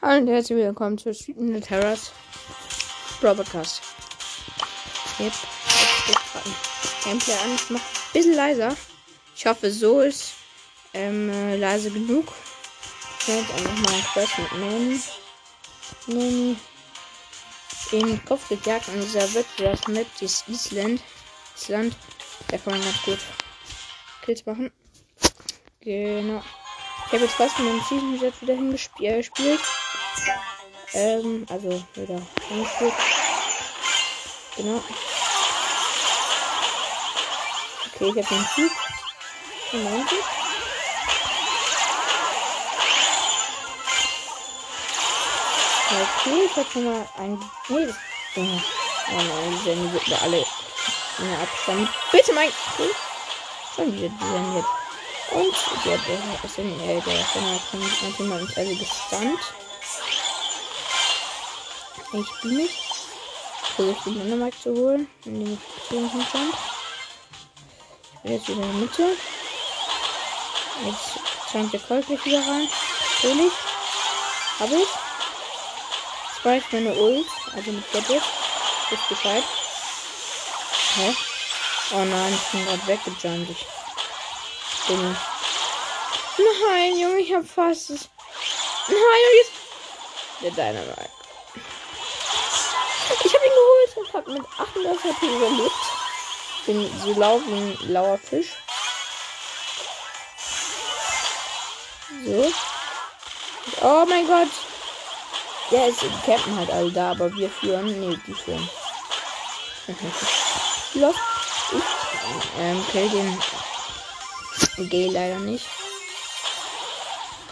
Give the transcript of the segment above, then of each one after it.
Hallo und herzlich willkommen zu Street in the Broadcast. Yep, jetzt geht gerade Gameplay an. Ich mach ein bisschen leiser. Ich hoffe, so ist ähm, äh, leise genug. Ich werde jetzt einfach mal Quest mit Nanny. Nanny. In Kopf gejagt an dieser Webdraft Map, die ist Island. Island. Da kann man ganz gut Kills machen. Genau. Ich habe jetzt fast mit dem Season Jet wieder hingespielt. Ähm, also wieder hingespielt. Genau. Okay, ich habe den Zug. Moment. Okay, ich habe schon mal ein. Nee, das. Oh nein, die Sandy wird mir alle in der Abstand. Bitte mein. Okay. Schon wieder die Sandy. Und der, der, ist in, äh, der Sänger kommt natürlich mal ins alle gestunt. Ich spiele mich. Versuche den Dynamite zu holen, ich hier hinten stand. Ich bin jetzt wieder in der Mitte. Jetzt scheint der Colt gleich wieder rein. Natürlich. Habe ich. Ist meine Ult, also mit Gadget. Ist Bescheid. Hä? Oh nein, ich bin gerade weggejumpt. Ich bin. Nein, Junge, ich hab fast. Nein, jetzt. Der Dynamite. Und hab mit 38 HP überlebt. Bin so lau wie ein lauer Fisch. So. Oh mein Gott. Ja, es campen halt alle da, aber wir führen. Nee, die führen. Los. Ich ähm, kill den Gay leider nicht.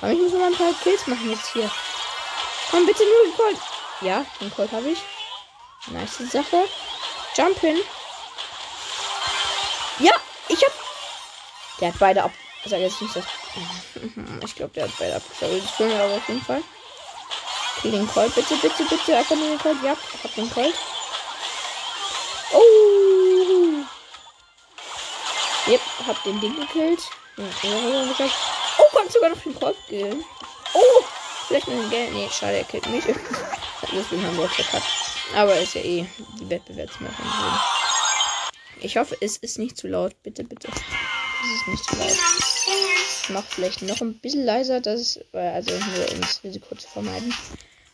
Aber ich muss noch ein paar Kills machen jetzt hier. Komm bitte nur den Colt. Ja, den Colt habe ich. Nice Sache. Jump hin. Ja, ich hab. Der hat beide ab. Ich sag jetzt nicht, dass. Ich glaube, der hat beide abgeschaltet. Das können wir aber auf jeden Fall. Okay, den Colt. Bitte, bitte, bitte. Einfach nur den Colt. Ja, ich hab den Colt. Oh. Yep, hab den Ding gekillt. Oh, kommt sogar noch den Colt killen. Oh, vielleicht mit dem Geld. Nee, schade, er killt mich. Deswegen haben wir auch verkackt. Aber ist ja eh die Wettbewerbsmache. Ich hoffe, es ist nicht zu laut. Bitte, bitte. Es ist nicht zu laut. Ich mach vielleicht noch ein bisschen leiser, das ist, also nur um das Risiko zu vermeiden.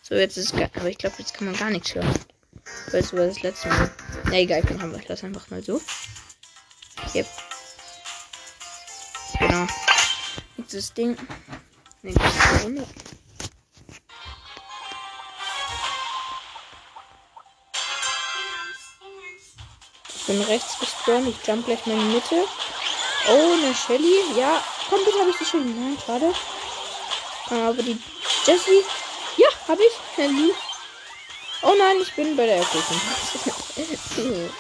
So, jetzt ist es aber ich glaube, jetzt kann man gar nichts hören. Weißt du, was das letzte Mal. Na egal, ich haben wir das einfach mal so. Yep. Genau. Jetzt das Ding. Nächste Runde. Bin rechts gespawnt. Ich jump gleich mal in die Mitte. Oh, eine Shelly. Ja, komm, bitte habe ich die Shelly. Nein, schade. Aber die Jessie. Ja, habe ich. Handy. Oh nein, ich bin bei der Erkundung.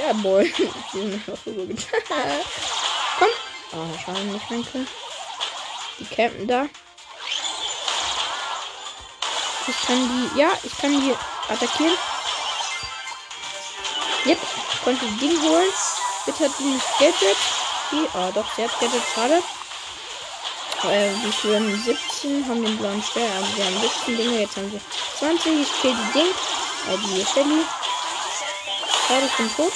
ja, boy. Die sind einfach rübergetan. Komm. Oh, schade, nicht mein Kill. Die campen da. Ich kann die. Ja, ich kann die attackieren. Yep, konnte die Ding holen. Bitte hat die nicht Gadget. Die, oh doch, sie hat Gadget, schade. Äh, wir führen 17, haben den blauen Stern, also wir haben 17 Dinge, jetzt haben wir 20. Ich kill die Ding, äh, die Shelly. Schade, ich bin tot.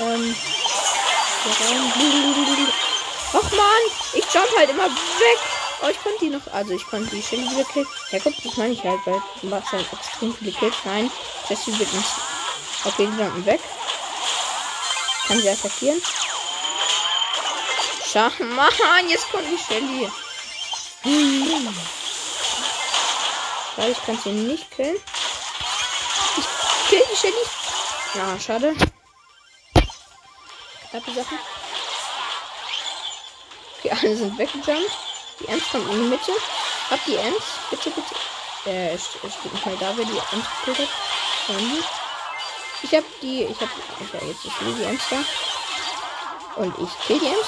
Ähm, hier rein. Och man, ich jump halt immer weg. Oh, ich konnte die noch, also ich konnte die Shelly wieder killen. Ja, guck, das meine ich halt, weil du machst halt extrem viele Kills. Nein, Jessie wird nicht Okay, die jumpen weg. Kann sie attackieren. Schau, Mann, jetzt kommt die Shelly. Hm. Ich kann sie nicht killen. Ich kill die Shelly. Ja, schade. Knappe Sache. Okay, alle sind weggejumpt. Die Ems kommt in die Mitte. Hab die Ems. Bitte, bitte. Äh, es steht nicht mal da, wer die Ems gekillt hat. Ich hab die. Ich hab. Okay, jetzt ist die Ems da. Und ich kill die Ems.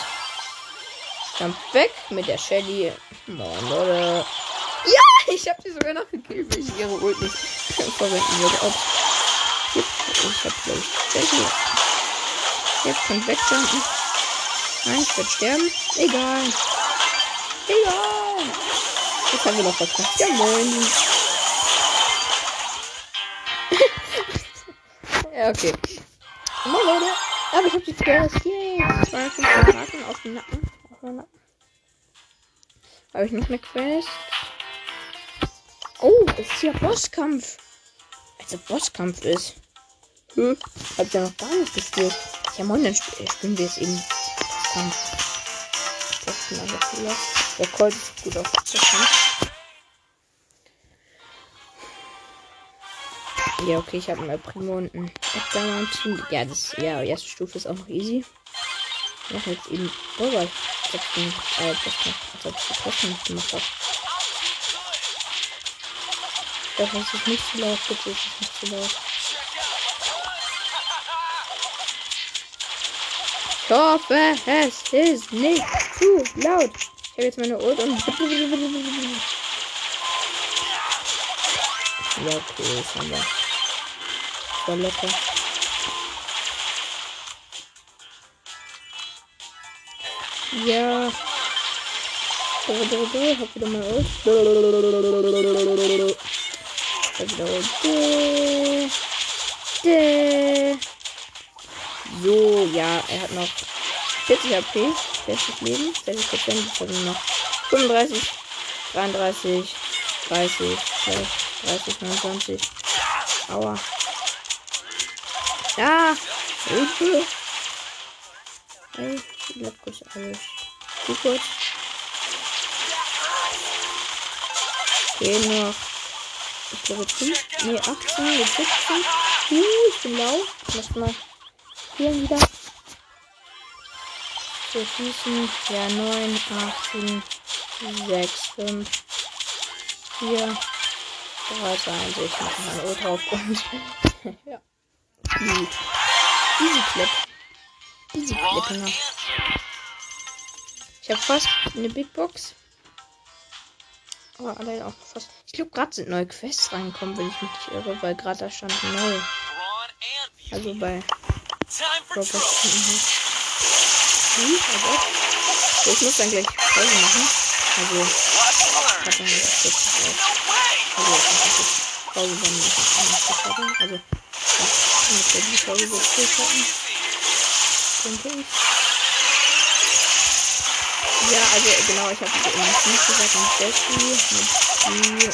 Jump weg mit der Shelly. Mann, Leute. Ja, ich hab sie sogar noch gekillt, weil ich ihre Ult nicht verwenden würde. Ob. Ich hab glaube ich Shelly. Jetzt kommt wegjumpen. Nein, ich werde sterben. Egal. Egal. Jetzt haben wir noch verkackt. Ja, moin. Ja, okay. Moin, Leute. Aber ich hab die Quest. Yay. 250 Marken auf dem Nacken. Auf dem Nacken. Habe ich noch eine Quest? Oh, es ist ja Bosskampf. Also Bosskampf ist. Hm. Hab ich ja noch gar nicht gespielt. Ja, moin, dann sp äh, spielen wir es eben. Bosskampf. Der Colt ist gut auf Bosskampf. Ja, okay, ich habe mal Primo und ein Team. Ja, das, ja, erste Stufe ist auch noch easy. Noch jetzt eben Bürger. Ich hab den, äh, ich die Bosskampf gemacht habe. Das ist nicht zu laut, bitte, ist nicht zu laut. Ich hoffe, es ist nicht zu laut. Ich habe jetzt meine Ult und. Ja, okay, das haben wir. War locker. Ja. Hab wieder mal Ult. So, ja, er hat noch 40 HP, 40 Leben, 60 Prozent, hat er noch 35, 33, 30, 30, 29. Aua. Ja, Hilfe. Hey, bleib kurz alles. Zu kurz. Okay, noch ich glaube 5, nee, 18, jetzt 17. Uh, ich bin lau. Ich muss mal hier wieder. So, schießen. Ja, 9, 18, 6, 5, 4, 3, 2, 1. Ich mache mal O drauf und. ja. Easy. Easy Clip. Easy Clip, genau. Ich habe fast eine Big Box. Aber alle auch fast. Ich glaube, gerade sind neue Quests reingekommen, wenn ich mich nicht irre, weil gerade da stand neu. Also bei Robert. Mhm. Hm, also. So, ich muss dann gleich Pause machen. Also, ich hab dann jetzt kurz Also, ich mache jetzt Pause, habe. Also, mit der die Pause so kurz hatten. Denke ich. Ja, also genau, ich habe eben nicht gesagt, mit Jessie, mit die und ich.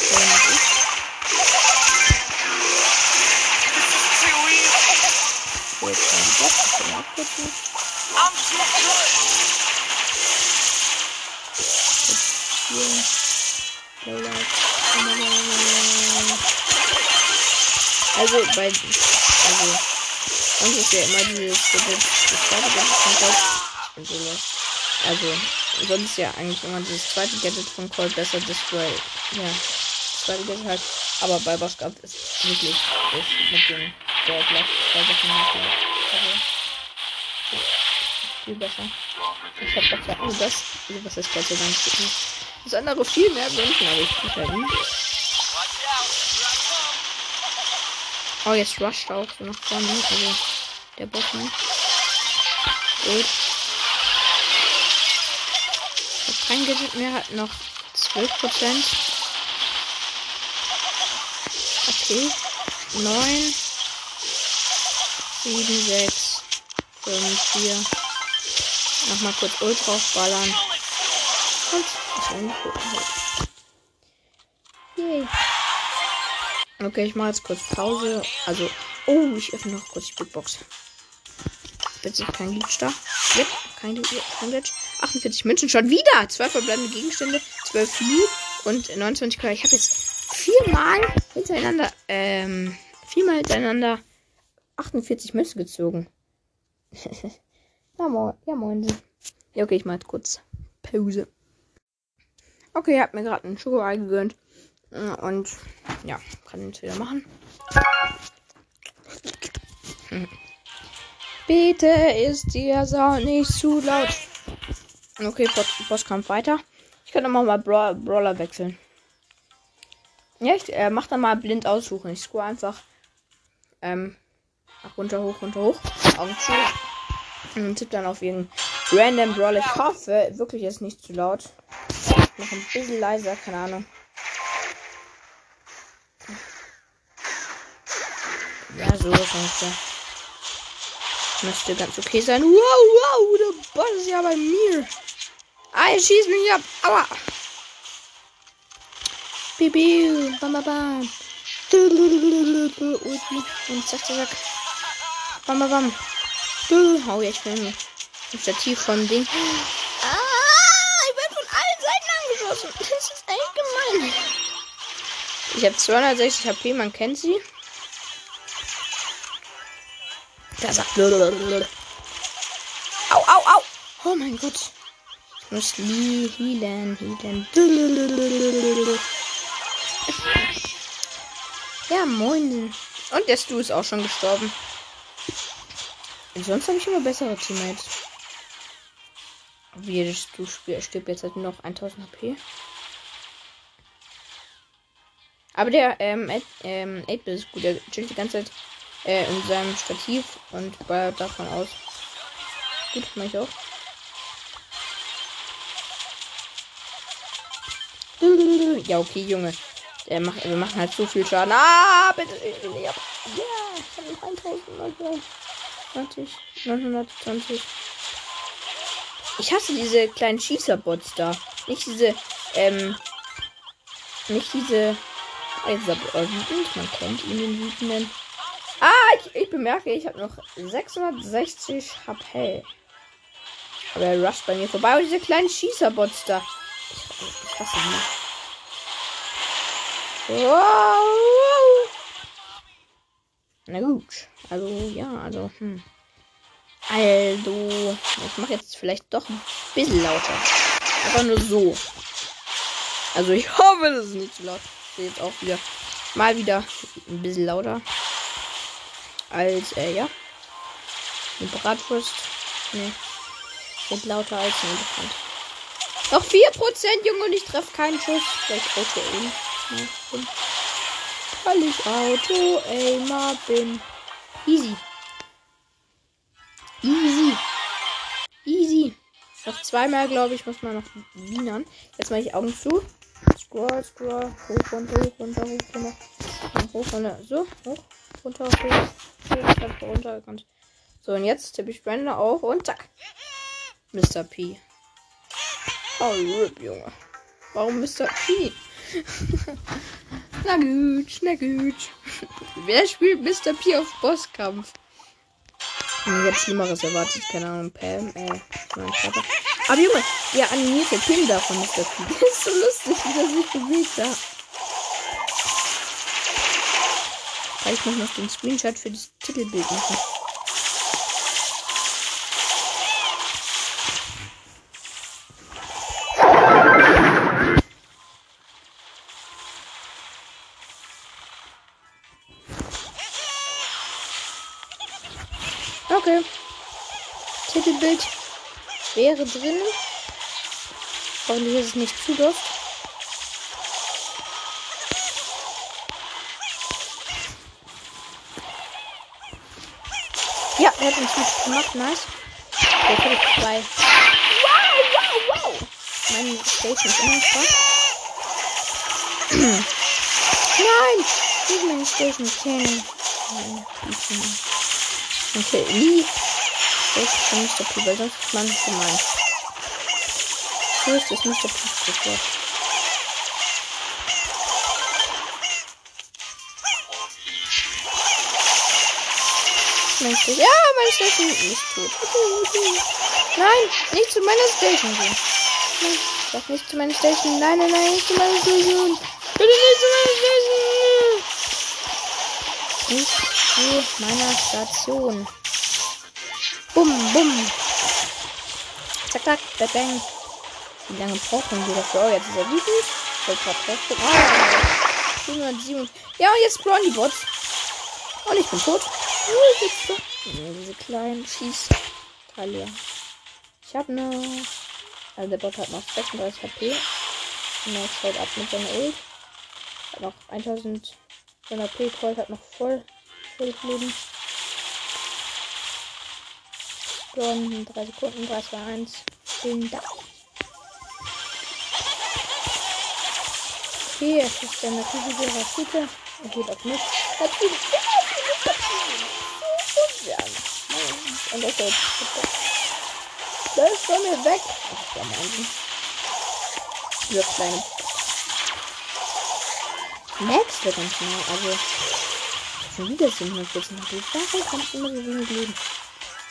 Jetzt kann ich das, ich kann abkürzen. Also bei also sonst ist ja immer dieses das zweite ich bin so los. Also, sonst ist ja eigentlich immer das zweite Gadget von Colt besser, das Spray. Ja, das zweite Gadget halt. Aber bei Boss Cup ist wirklich ist mit dem Goldlock zwei Sachen Also, viel besser. Ich hab doch ja nur das. Also, was ist Gott sei Dank. Das andere viel mehr wünschen, aber ich krieg halt nicht. Oh, jetzt rusht auch so nach vorne. Also, der Boss, ne? Gut. Kein Gadget mehr hat noch 12%. Okay. 9, 7, 6, 5, 4. Nochmal kurz Ult draufballern. Und ist eingefunden. Okay, ich mache jetzt kurz Pause. Also, oh, ich öffne noch kurz die Big Box. Bitte kein Glitch da. Yep, kein, kein Glitch. 48 Münzen schon wieder. Zwei verbleibende Gegenstände, 12 Lu und 29 K. Ich habe jetzt viermal hintereinander, ähm, viermal hintereinander 48 Münzen gezogen. ja, moin. Ja, moin. Ja, okay, ich mache jetzt kurz Pause. Okay, ich habe mir gerade einen Schokoei gegönnt. Und ja, kann jetzt wieder machen. Bitte ist der Sound nicht zu laut. Okay, Bosskampf weiter. Ich kann nochmal mal Bra Brawler wechseln. Ja, ich äh, mach dann mal blind aussuchen. Ich scroll einfach ähm, runter, hoch, runter, hoch. Augen zu. Und tipp dann auf jeden Random Brawl. Ich hoffe, wirklich ist nicht zu laut. Noch ein bisschen leiser, keine Ahnung. Ja, so ungefähr. Müsste ganz okay sein. Wow, wow, der Boss ist ja bei mir. Ah, er schießt mich ab. Aua. Bibi, bam, bam, bam. Und zack, zack, zack. Bam, bam, bam. Oh, ja, ich bin im Stativ von Ding. Ah, ich werde von allen Seiten angeschossen. Das ist echt gemein. Ich habe 260 HP, man kennt sie. Da sagt. Au, au, au. Oh mein Gott. Ich muss healen, healen. Ja, moin. Und der Stu ist auch schon gestorben. Und sonst habe ich immer bessere Teammates. Wie der Stu stirbt jetzt halt nur noch 1000 HP. Aber der ähm, 8, ähm, 8 ist gut. Der chillt die ganze Zeit äh, in seinem Stativ und ballert davon aus. Gut, mach ich auch. Ja, okay, Junge. Der macht, wir machen halt so viel Schaden. Ah, bitte. Ja, ich habe noch 1020. 920. Ich hasse diese kleinen Schießerbots da. Nicht diese, ähm, nicht diese, also, wütend, man kennt ihn den wütenden. Ah, ich, ich bemerke, ich habe noch 660 HP. Aber er rusht bei mir vorbei. Und diese kleinen Schießerbots da. Ich, ich hasse die. Wow. Na gut. Also, ja, also, hm. Also, ich mache jetzt vielleicht doch ein bisschen lauter. Aber nur so. Also, ich hoffe, das ist nicht zu laut. Ich jetzt auch wieder mal wieder ein bisschen lauter als, äh, ja. Eine Bratwurst. Nee. Wird lauter als ein Elefant. Noch 4%, Junge, und ich treffe keinen Schuss. Vielleicht Auto aim. Ja, Weil ich Auto aimer bin. Easy. Easy. Easy. Noch zweimal, glaube ich, muss man noch wienern. Jetzt mache ich Augen zu. Scroll, scroll. Hoch, runter, hoch, runter, hoch, runter. Hoch, runter. So, hoch, runter, hoch. Ich runtergekommen. So, und jetzt tippe ich Brenda auf und zack. Mr. P. Oh, RIP, Junge. Warum Mr. P? na gut, na gut. Wer spielt Mr. P auf Bosskampf? Ich hab Schlimmeres erwartet, keine Ahnung, Pam, äh, mein Vater. Aber Junge, der animierte Pin von Mr. P. Das ist so lustig, wie er sich bewegt da. Kann ich noch den Screenshot für das Titelbild machen. Okay. Titelbild wäre drin. Hoffentlich ist es nicht zu doof. Gemacht, nice. Jetzt habe ich zwei. Wow, wow, wow. Meine Station ist immer voll. Nein! Nicht meine Station killen. Okay, nie. Station von Mr. P, weil sonst ist man gemein. So ist das Mr. P sofort. Station. Ja, meine Station ist tot. Nein, nicht zu meiner Station gehen. Sag nicht zu meiner Station. Nein, nein, nein, nicht zu meiner Station. Bitte nicht zu meiner Station. Nicht zu meiner Station. Bum, bum. Zack, zack, bang, bang. Wie lange brauchen wir dafür? Oh, jetzt ist er wütend. Gerade drauf Ah, 707. Ja, und jetzt spawnen die Bots. Und ich bin tot. Diese kleinen Schießteile. Ich habe noch. Also der Bot hat noch 36 HP. Und er fällt ab mit seiner Ult. Hat noch 1000 HP. Colt hat noch voll, voll Leben. Sekunden, 3 Sekunden, 3, 2, 1. Bin da. Okay, es ist eine riesige Rakete. Er geht auf mich. Das geht Und das ist Läuft von mir weg. Ach, der Mann. Dieser kleine. Max wird ganz schnell. Also. Schon wieder 714 HP. Warum kannst du immer so wenig leben?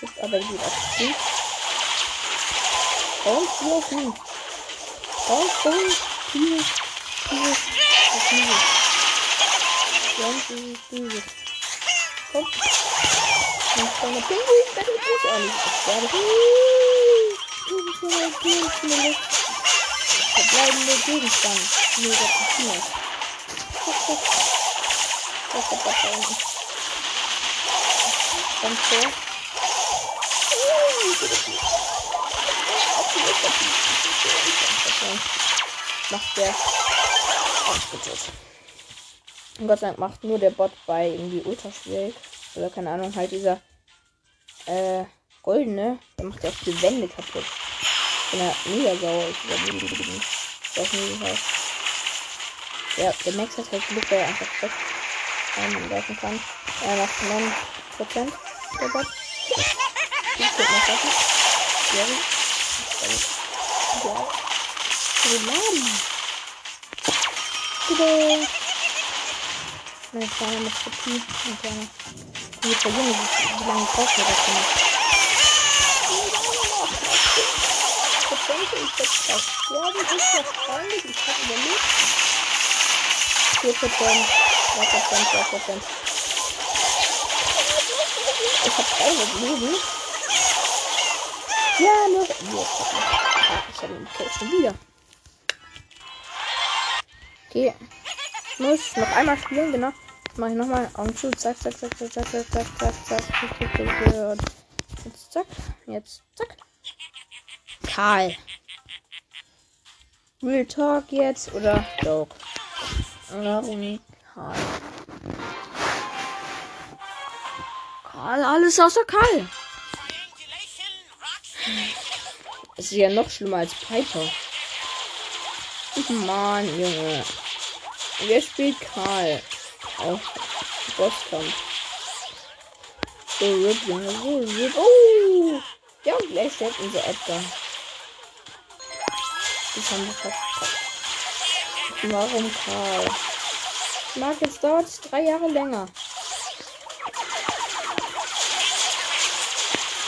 Ist aber gut aktiv. Und hier auf ihn. Und, und, hier, hier, auf hier. Und dieses, dieses. Komm. Und kleine Pinguin, das ist nicht. Ich werde. Du bist ja ein Pinguin. Verbleibende Gegenstand. Papier. Guck, guck. Was hat das da unten? Kommt vor. Macht der ausgetötet. Und Gott sei Dank macht nur der Bot bei irgendwie ultra schwierig. Oder keine Ahnung, halt dieser äh, goldene, der macht ja auch die Wände kaputt. Wenn er mega sauer ist die Das nie heißt. Ja, der Max hat halt Glück, weil er einfach weg einwerfen kann. Er macht 9% der Bot. Ich guck mal Sachen. Ja. Ja. Geladen. Bitte. Meine kleine muss kopieren. Meine kleine. Jetzt verlieren wir wie lange braucht wir das? Prozente, ich werde das sterben, ist wahrscheinlich, ich habe überlegt. 4%, 3%, 2%. Ich habe 300 Leben. Ja, nur. Ja, ich habe den Kill schon wieder. Okay. Ich muss noch einmal spielen, genau. Mache ich nochmal Augen zu. Zack, zack, zack, zack, zack, zack, zack, zack, zack, zack, zack, Jetzt zack. Jetzt zack. Karl. Real Talk jetzt oder Dog? Oder Uni? Karl. Karl, alles außer Karl. Es ist ja noch schlimmer als Piper. Mann, Junge. Wer spielt Karl? Auf Bosskampf. So RIP, Junge, so RIP. Oh! Ja, und gleich stellt unser Edgar. Das haben wir verkackt. Warum Karl? Mag, jetzt dauert es drei Jahre länger.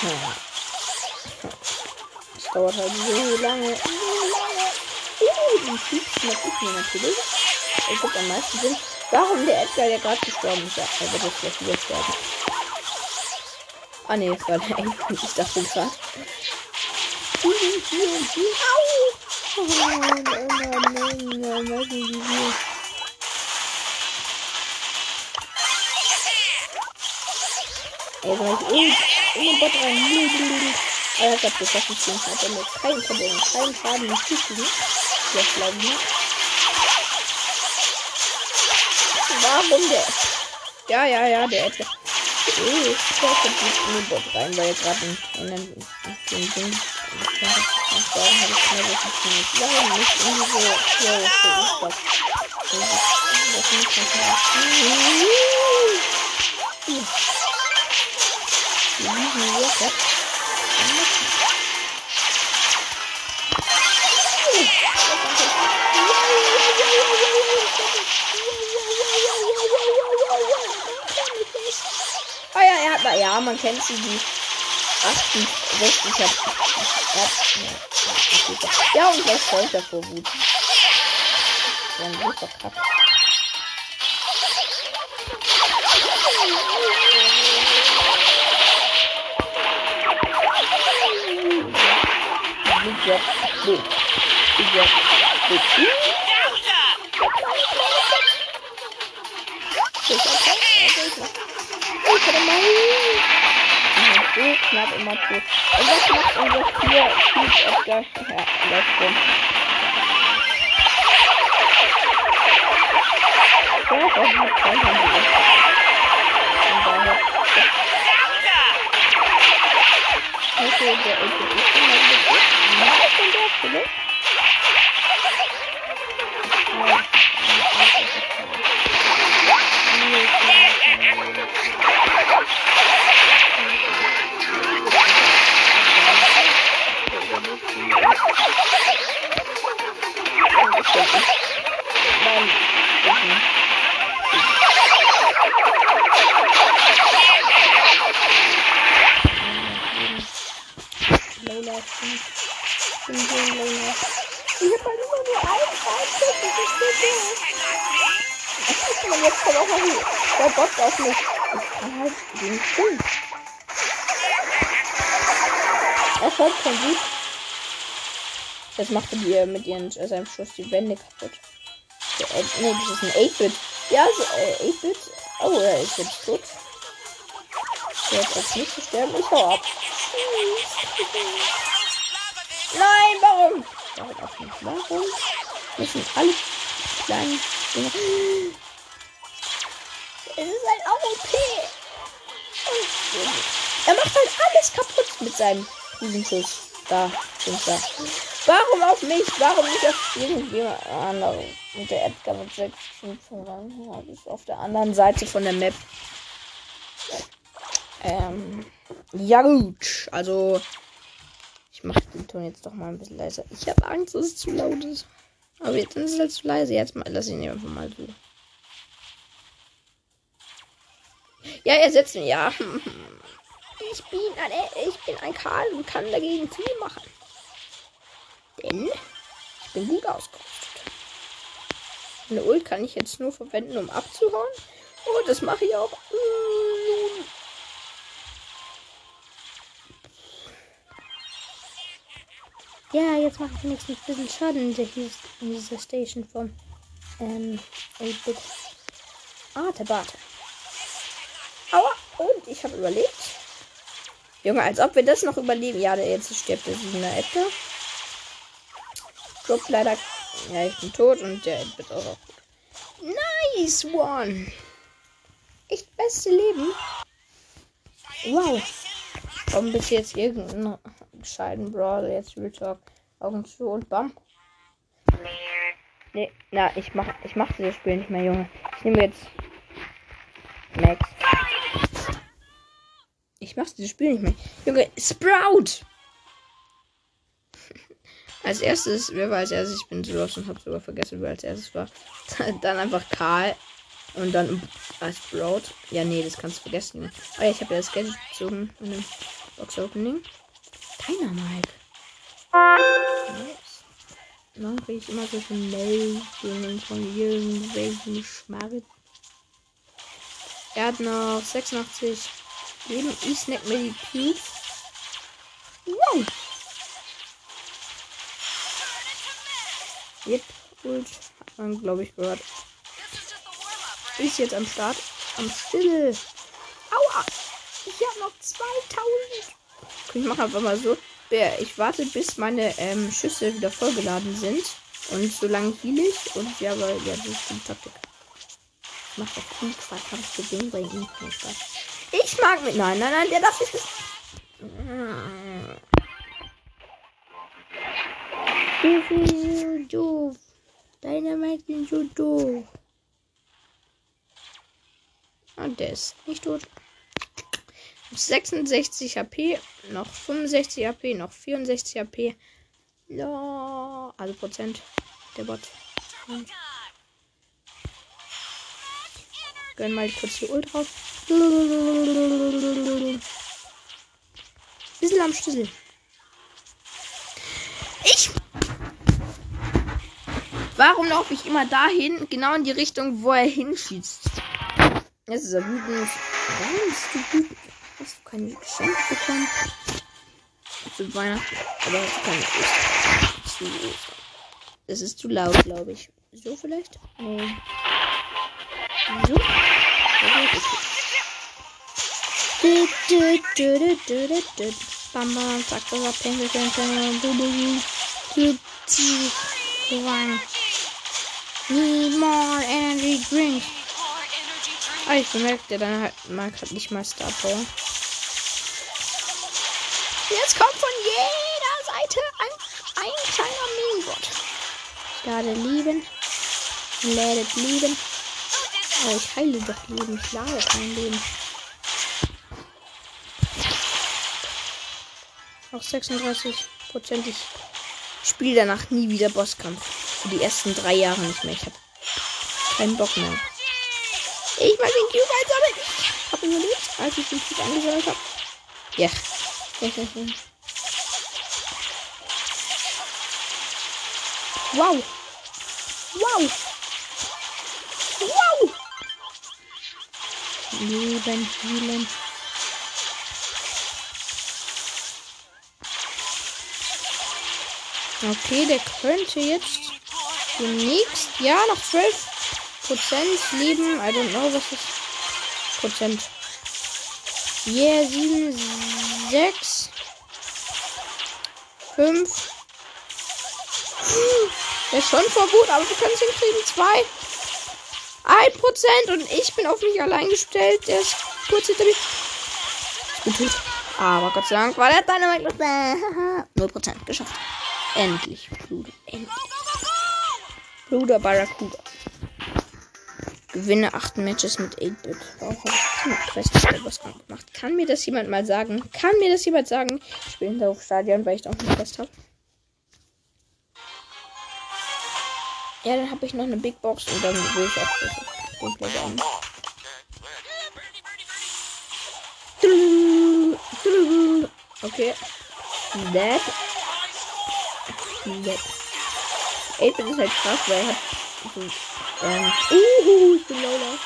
Ja dauert halt so lange. So lange. Uh, den Typen mag ich mir natürlich. Es gibt am meisten Sinn. Warum der Edgar, der gerade gestorben ist? Ja, er wird jetzt gleich wieder sterben. Ah ne, es war der Edgar, nicht der Funker. Au! Ey, war ich oh mein Gott, oh mein Gott, er hat gerade gesagt, ich bin halt damit keinen Problem, keinen Schaden, nicht zu viel. Jetzt bleiben wir. warum der? Ja, ja, ja, der Edgar. Oh, ich schmeiße die Mobot rein, weil jetzt gerade ein unendlichen Ding. Und darum habe ich mir das nicht gemacht. Warum nicht in diese Flow für ich das? Das muss nicht machen. Die hier, hat ja, man kennt sie, die 68 hat. Ja, und gleich voll davor Wut. Dann wird doch ab. Ja, nee. Ja, nee nein. So knapp immer zu. Und das macht unser Tier Cubes auf der Letzte. Ja, das ist kein Handy. Und daher. Okay, der Ulti ist schon mal gut. Nein, von der Stelle. Nein. Lola, stimmt. Stimmt, Lola. Ich hab halt immer nur ein Fallschiff. Das ist so doof. Und jetzt kommt auch noch der Bot auf mich. Ich kann halt den tun. Er folgt schon gut. Jetzt macht er die, mit ihren, äh, seinem Schuss die Wände kaputt. Äh, nee, das ist ein 8-Bit. Ja, so, äh, 8-Bit. Oh, er ist jetzt tot. Der hat als nicht sterben. Ich hau ab. Nein, warum? Warum auch nicht? Warum müssen alle kleinen. Es ist halt auch okay. Er macht halt alles kaputt mit seinem Riesenschuss. Da, sind da. Warum auf mich? Warum nicht auf irgendjemand anderen? Und der Edgar mit 6 voran. Das ist auf der anderen Seite von der Map. Ähm, ja gut. Also, ich mache den Ton jetzt doch mal ein bisschen leiser. Ich habe Angst, dass es zu laut ist. Aber jetzt ist es halt zu leise. Jetzt mal, lass ihn einfach mal so. Ja, er setzt mich. Ja. Ich bin ein, ich bin ein Karl und kann dagegen viel machen. Denn ich bin gut ausgerüstet. Eine Ult kann ich jetzt nur verwenden, um abzuhauen. Oh, das mache ich auch. Ja, jetzt mache ich wenigstens ein bisschen Schaden in, dieser Station vom ähm, 8-Bit. Ah, der Barte. Aua, und ich habe überlebt. Junge, als ob wir das noch überleben. Ja, jetzt stirbt der 7er Edgar. Drop leider. Ja, ich bin tot und der wird auch, gut. Nice one. Echt beste Leben. Wow. Warum bist jetzt irgendeinen gescheiten Brawler jetzt Real Talk Augen zu und bam. Nee, na, ich mach, ich mach dieses Spiel nicht mehr, Junge. Ich nehme jetzt Max. Ich mach dieses Spiel nicht mehr. Junge, Sprout! Als erstes, wer war als erstes? Ich bin so los und hab sogar vergessen, wer als erstes war. dann einfach Karl. Und dann als Sprout. Ja, nee, das kannst du vergessen. Oh ja, ich habe ja das Geld gezogen in dem Box Opening. Keiner, Mike. Nice. Dann kriege ich immer so Meldungen von irgendwelchen Schmarrn. Er hat noch 86 Leben. Ich snack mir die Cubes. Wow. Yep, gut. Hat man, glaube ich, gehört. Ist jetzt am Start. Am Stille. Aua! Ich habe noch 2000. Ich mache einfach mal so. Ich warte, bis meine ähm, Schüsse wieder vollgeladen sind. Und solange heal ich. Und ja, aber ja, das ist die Taktik. Macht doch viel Quatsch. Hab ich gesehen bei ihm. Ich mag mit. Nein, nein, nein, der darf nicht. Du doof. Deine Mike sind so doof. Und der ist nicht tot. 66 HP, noch 65 HP, noch 64 HP. Ja, also Prozent der Bot. Gönn mal kurz die Ult drauf. Bisschen am Schlüssel. Ich. Warum laufe ich immer dahin, genau in die Richtung, wo er hinschießt? Das ist ja wütend. Bist du wütend? Hast du kein Geschenk bekommen? Zu Weihnachten. Aber hast keine Oster. Zu. Es ist zu laut, glaube ich. So vielleicht? Nee. So? Bam, zack, das war Pinkelchen, Need more energy drink. Ah, ich bemerkte, dann halt, mag halt nicht mal Star Power. Jetzt kommt von jeder Seite ein, ein kleiner Minibot. Ich lade lieben. Lädet lieben. Oh, ich heile doch Leben. Ich lade kein Leben. Auch 36 prozentig Ich spiele danach nie wieder Bosskampf. Für die ersten drei Jahre nicht mehr. Ich habe keinen Bock mehr. Ich mag den Cube einsammeln. Ich habe überlebt, als ich den Cube eingesammelt habe. Ja. wow. Wow. Wow. Leben, Leben. Okay, der könnte jetzt demnächst. Ja, noch 12 Prozent leben. I don't know, was ist. Prozent. Yeah, 7, 6, 5. Der ist schon Verbot, aber wir können es hinkriegen. 2. 1 Prozent und ich bin auf mich allein gestellt. Der ist kurz hinter mir. Tot. Aber Gott sei Dank war der Dynamite. 0 Prozent geschafft. Endlich. Endlich. Bruder Barracuda. Gewinne 8 Matches mit 8-Bit. Warum habe ich Quest was gemacht? Kann mir das jemand mal sagen? Kann mir das jemand sagen? Ich spiele hinter Stadion, weil ich da auch eine Quest habe. Ja, dann habe ich noch eine Big Box und dann will ich auch das Gameplay beenden. Okay. That Dead. 8 ist halt krass, weil er hat so, ähm, uhu, ich bin Lola.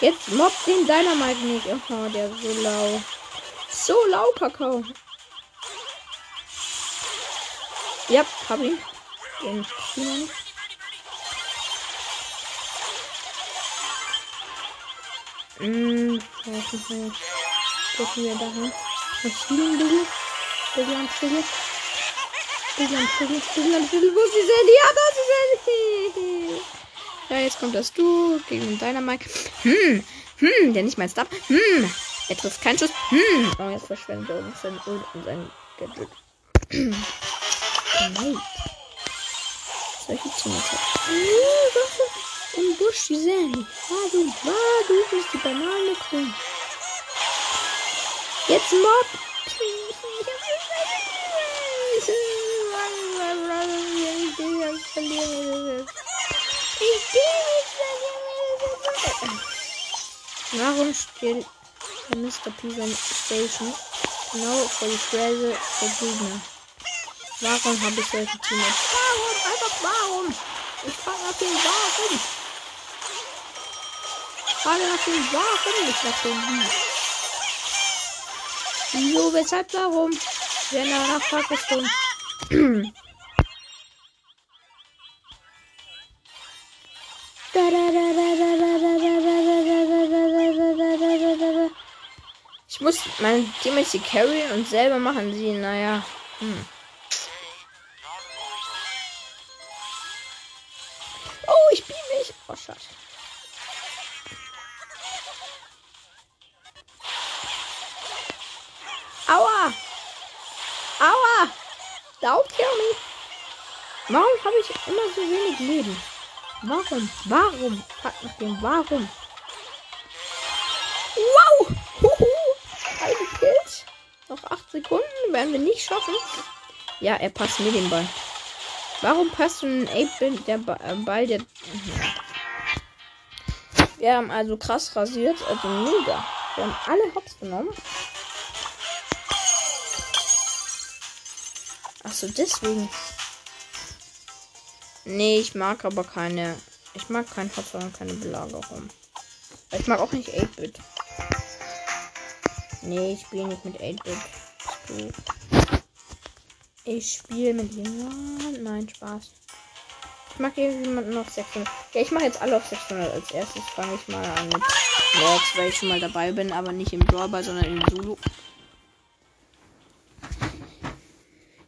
Jetzt mobbt den Dynamite nicht. Oh, der ist so lau. So lau, Kakao. Ja, hab ihn. Den China nicht. Hm, weiß nicht. Gucken wir dahin. Was spielen wir? Stillland, Stillland. Stillland, Stillland, Stillland, Stillland. Wo ist die Sandy? Ja, da ist die Sandy. Ja, jetzt kommt das Du gegen deiner Mike. Hm, hm, der nicht mal Stab. Hm, er trifft keinen Schuss. Hm, oh, jetzt verschwendet er uns sein Öl und sein Gadget. Nein. Solche Teammates. Im Busch, die Sandy. Ah, du, ah, du bist die Banane Queen. Jetzt Mob. Warum steht Mr. Pizza Station genau vor die Fräse der Gegner? Warum habe ich solche Teams? Warum? Einfach warum? Ich frage nach dem Warum. Ich frage nach dem Warum, nicht nach dem Wie. Wieso, weshalb, warum? Wenn er nachfragt, ist dumm. Ich muss mein Teammates hier carryen und selber machen sie, naja. Hm. Oh, ich bin mich. Oh, scheiße. Aua! Aua! Don't kill me! Warum habe ich immer so wenig Leben? Warum? Warum? Frag nach dem Warum. Wow! Huhu! Eine Kills. Noch 8 Sekunden werden wir nicht schaffen. Ja, er passt mir den Ball. Warum passt einen 8-Bit der äh, Ball der. Wir haben also krass rasiert, also mega. Wir haben alle Hops genommen. Achso, deswegen. Nee, ich mag aber keine. Ich mag kein Hot und keine Belagerung. Ich mag auch nicht 8-Bit. Nee, ich spiele nicht mit 8-Bit. Ich spiele mit jemandem. Nein, Spaß. Ich mag jemanden noch 600. Ja, ich mache jetzt alle auf 600. Als erstes fange ich mal an mit Max, weil ich schon mal dabei bin, aber nicht im Brawlball, sondern im Zulu.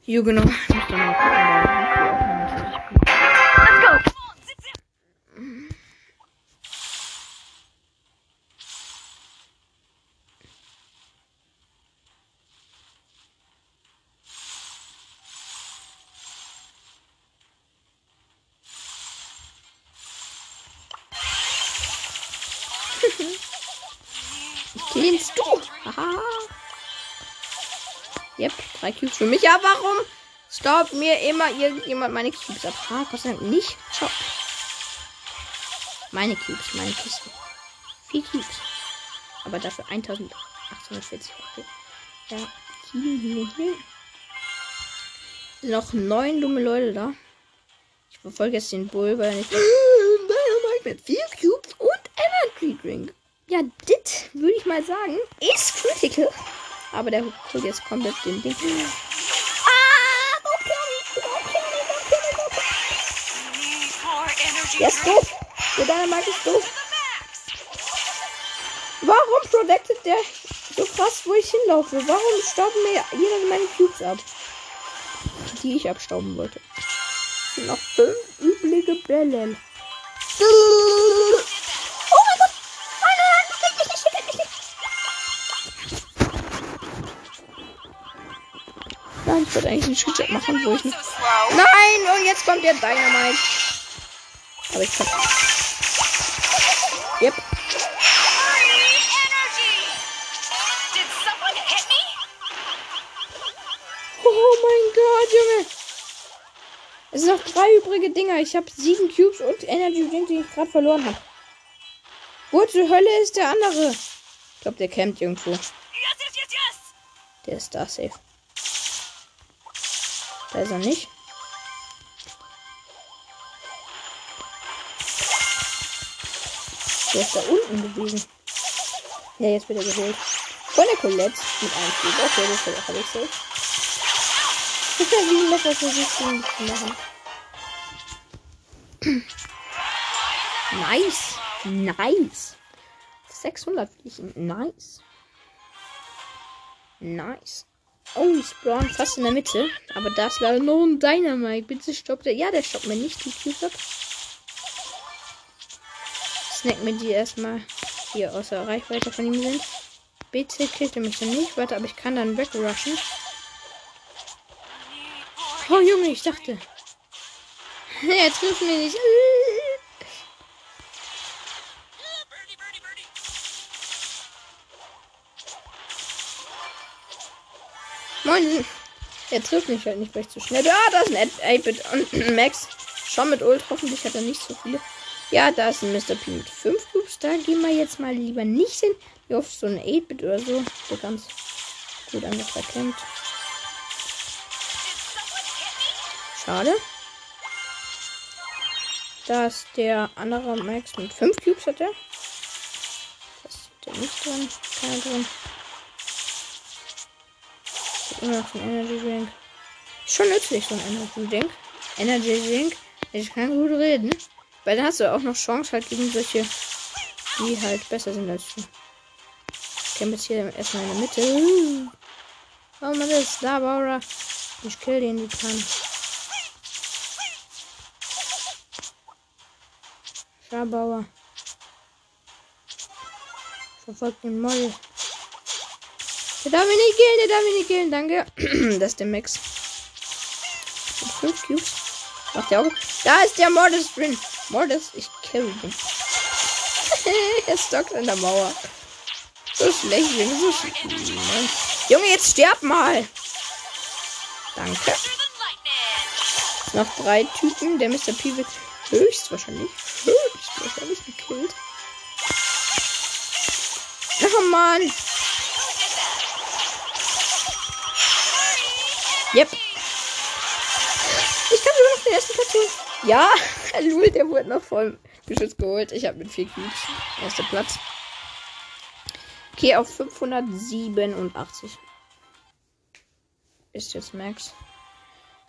Jo, genau. Ich muss dann mal gucken, Killst du? Haha. Yep, drei Cubes für mich. Ja, warum staubt mir immer irgendjemand meine Cubes ab? Ah, Gott sei nicht. Ciao. Meine Cubes, meine Kisten. Vier Cubes. Aber dafür 1840. Okay. Ja. Noch neun dumme Leute da. Ich verfolge jetzt den Bull, weil er nicht. Dynamite mit vier Cubes Energy Drink. Ja, dit würde ich mal sagen, ist critical. Aber der holt jetzt komplett den Ding. Ah, Der ist doof. Der Dynamite ist doof. Warum protected der so krass, wo ich hinlaufe? Warum stauben mir jeder meine Cubes ab? Die ich abstauben wollte. Noch fünf übliche Bälle. Ich wollte eigentlich einen Screenshot machen, wo ich nicht. Nein, und jetzt kommt der Dynamite. Aber ich kann. Yep. Oh mein Gott, Junge. Es sind noch drei übrige Dinger. Ich habe sieben Cubes und Energy Drink, die ich gerade verloren habe. Wo zur Hölle ist der andere? Ich glaube, der campt irgendwo. Der ist da safe. Da ist er nicht. Der ist da unten gewesen. Ja, jetzt wird er geholt. Von der Colette mit einem Cube. Okay, das habe ich safe. Wie Messer versucht zu machen. nice. Nice. 600 Fliegen. Nice. Nice. Oh, ich spawn fast in der Mitte. Aber da ist leider noch ein Dynamite. Bitte stoppt er. Ja, der stoppt mir nicht die ab. Snack mir die erstmal hier außer Reichweite von ihm sind. Bitte killt er mich dann nicht. Warte, aber ich kann dann wegrushen. Oh Junge, ich dachte. er trifft mich nicht. Moin. Er trifft mich halt nicht, weil ich zu schnell bin. Ah, da ist ein 8-Bit und Max. Schon mit Ult. Hoffentlich hat er nicht so viele. Ja, da ist ein Mr. P mit 5 Cubes. Da gehen wir jetzt mal lieber nicht hin. Wie oft so ein 8-Bit oder so. Der ganz gut anders erkennt. Schade. Da ist der andere Max mit 5 Cubes hat er. Das sieht er nicht drin. Keiner drin. Immer noch ein Energy Drink. Schon nützlich, so ein Energy Drink. Energy Drink. Ich kann gut reden. Weil dann hast du auch noch Chance halt gegen solche, die halt besser sind als du. Ich kämpfe jetzt hier erstmal in der Mitte. Oh man, ist da, Bauer. Ich kill den, die kann. Schabauer. Verfolgt den Moll. Der darf mich nicht killen, der darf mich danke. das ist der Max. Mit 5 Cubes. Macht der auch. Da ist der Mordes drin. Mordes, ich kill ihn. er stockt in der Mauer. So schlecht, Junge, so. Junge, jetzt sterb mal. Danke. Noch drei Typen. Der Mr. P wird höchstwahrscheinlich, höchstwahrscheinlich gekillt. Oh Mann. Yep. Ich kann sogar noch den ersten Platz holen. Ja, Lul, der wurde noch voll Geschütz geholt. Ich habe mit vier Cubes. Erster Platz. Okay, auf 587. Ist jetzt Max.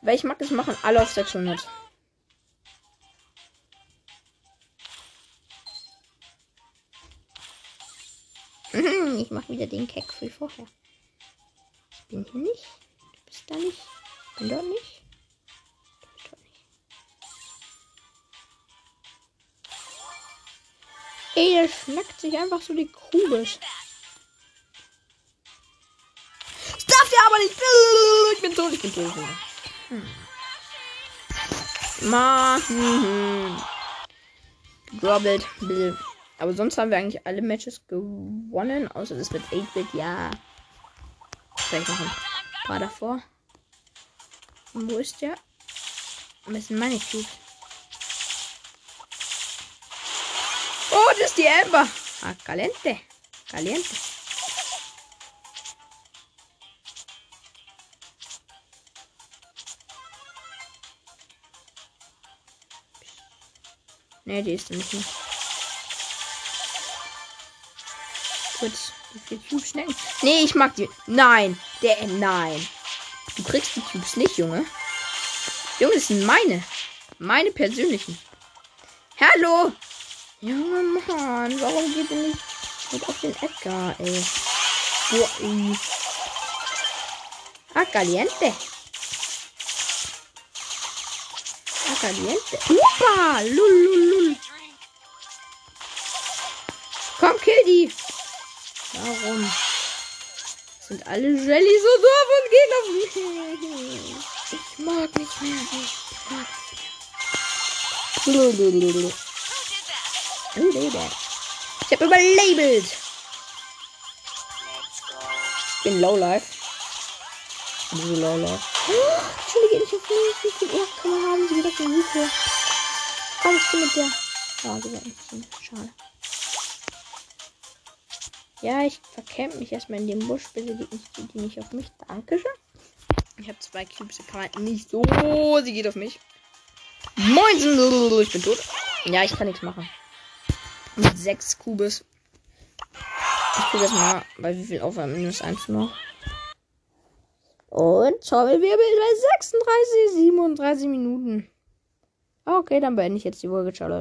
Weil ich mag es machen, alle auf 600. Mhm, ich mache wieder den Keck wie vorher. Ich bin hier nicht. Du bist da nicht. Ich bin dort nicht. Ey, der schnackt sich einfach so die Kugel. Das darf der aber nicht. Ich bin tot, ich bin tot. Hm. Mann. Droppelt. Aber sonst haben wir eigentlich alle Matches gewonnen, außer das mit 8-Bit, ja. Vielleicht noch ein War davor. Und wo ist der? Was sind meine Cubes? Oh, das ist die Amber. Ah, caliente. Caliente. Ne, die ist nicht mehr. Gut, die vier Cubes schnecken. Nee, ich mag die. Nein, der, nein. Du kriegst die Cubes nicht, Junge. Junge, das sind meine. Meine persönlichen. Hallo! Junge Mann, warum geht ihr nicht mit auf den Edgar, ey? Boah, ey. Ah, caliente. Ah, caliente. Upa! Lul, lul, lul. Komm, kill die. Warum? Sind alle Jelly so doof und gehen auf mich. Ich mag nicht mehr. Ich mag nicht mehr. Ich hab überlebt. Ich bin Low Life. Ich bin so Low Life. Oh, Chili geht nicht auf mich. Wie viel man haben? Sie auf den Lupe. Komm, ich bin mit der. Oh, die wird nicht Schade. Ja, ich verkämpfe mich erstmal in dem Busch. Bitte geht nicht, die nicht auf mich. Dankeschön. Ich habe zwei Cubes. Kann man nicht so. Sie geht auf mich. Moin, ich bin tot. Ja, ich kann nichts machen. Mit sechs Kubes. Ich gucke jetzt mal, bei wie viel Aufwand minus 1 noch. Und Trommelwirbel bei 36, 37 Minuten. Okay, dann beende ich jetzt die Folge. Ciao.